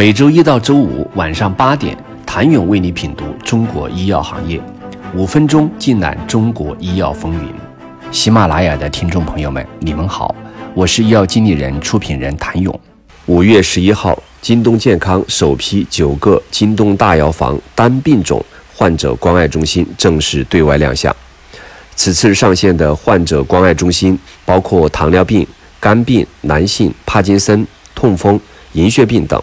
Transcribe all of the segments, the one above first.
每周一到周五晚上八点，谭勇为你品读中国医药行业，五分钟尽览中国医药风云。喜马拉雅的听众朋友们，你们好，我是医药经理人、出品人谭勇。五月十一号，京东健康首批九个京东大药房单病种患者关爱中心正式对外亮相。此次上线的患者关爱中心包括糖尿病、肝病、男性、帕金森、痛风、银屑病等。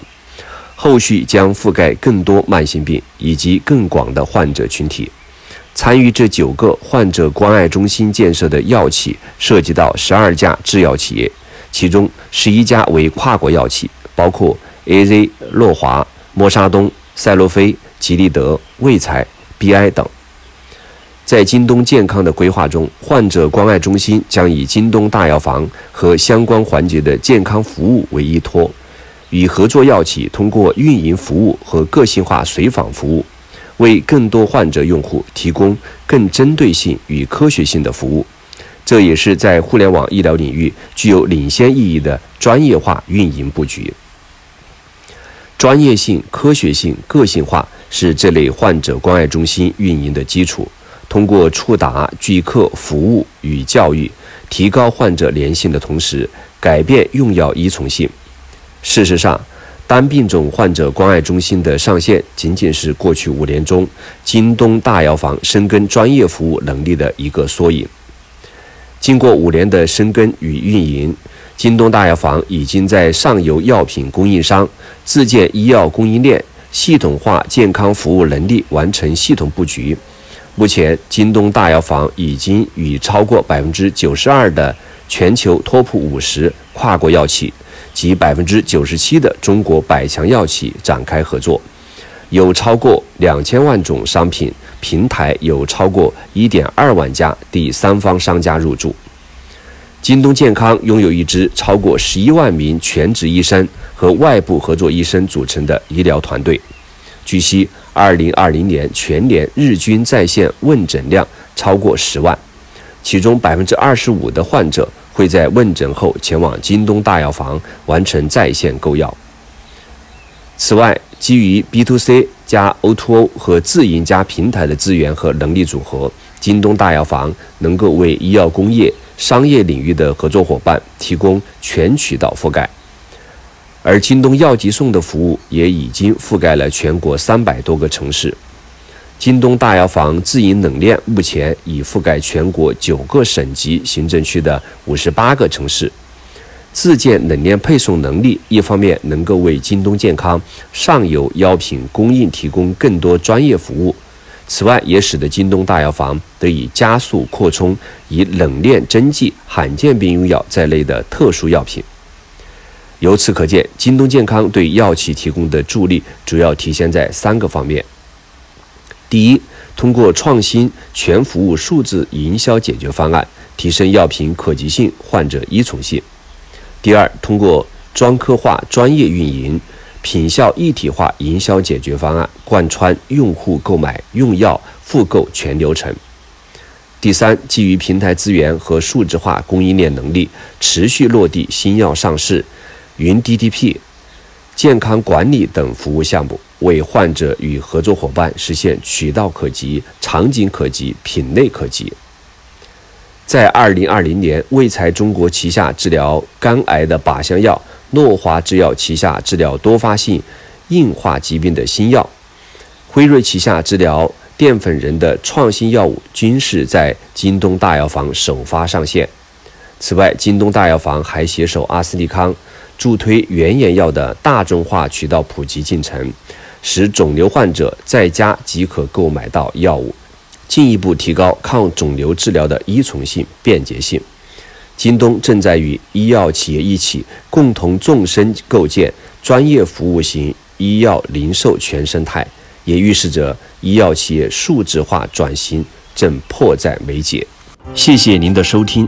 后续将覆盖更多慢性病以及更广的患者群体。参与这九个患者关爱中心建设的药企涉及到十二家制药企业，其中十一家为跨国药企，包括 AZ、诺华、默沙东、赛诺菲、吉利德、卫材、BI 等。在京东健康的规划中，患者关爱中心将以京东大药房和相关环节的健康服务为依托。与合作药企通过运营服务和个性化随访服务，为更多患者用户提供更针对性与科学性的服务。这也是在互联网医疗领域具有领先意义的专业化运营布局。专业性、科学性、个性化是这类患者关爱中心运营的基础。通过触达、聚客、服务与教育，提高患者粘性的同时，改变用药依从性。事实上，单病种患者关爱中心的上线，仅仅是过去五年中京东大药房深耕专业服务能力的一个缩影。经过五年的深耕与运营，京东大药房已经在上游药品供应商、自建医药供应链、系统化健康服务能力完成系统布局。目前，京东大药房已经与超过百分之九十二的全球 TOP 五十跨国药企。及百分之九十七的中国百强药企展开合作，有超过两千万种商品平台，有超过一点二万家第三方商家入驻。京东健康拥有一支超过十一万名全职医生和外部合作医生组成的医疗团队。据悉，二零二零年全年日均在线问诊量超过十万，其中百分之二十五的患者。会在问诊后前往京东大药房完成在线购药。此外，基于 B to C 加 O to O 和自营加平台的资源和能力组合，京东大药房能够为医药工业、商业领域的合作伙伴提供全渠道覆盖。而京东药急送的服务也已经覆盖了全国三百多个城市。京东大药房自营冷链目前已覆盖全国九个省级行政区的五十八个城市。自建冷链配送能力，一方面能够为京东健康上游药品供应提供更多专业服务，此外也使得京东大药房得以加速扩充以冷链针剂、罕见病用药在内的特殊药品。由此可见，京东健康对药企提供的助力主要体现在三个方面。第一，通过创新全服务数字营销解决方案，提升药品可及性、患者依从性；第二，通过专科化专业运营、品效一体化营销解决方案，贯穿用户购买、用药、复购全流程；第三，基于平台资源和数字化供应链能力，持续落地新药上市、云 DTP、健康管理等服务项目。为患者与合作伙伴实现渠道可及、场景可及、品类可及。在二零二零年，卫材中国旗下治疗肝癌的靶向药，诺华制药旗下治疗多发性硬化疾病的新药，辉瑞旗下治疗淀粉人的创新药物，均是在京东大药房首发上线。此外，京东大药房还携手阿斯利康，助推原研药的大众化渠道普及进程。使肿瘤患者在家即可购买到药物，进一步提高抗肿瘤治疗的依从性、便捷性。京东正在与医药企业一起，共同纵深构建专业服务型医药零售全生态，也预示着医药企业数字化转型正迫在眉睫。谢谢您的收听。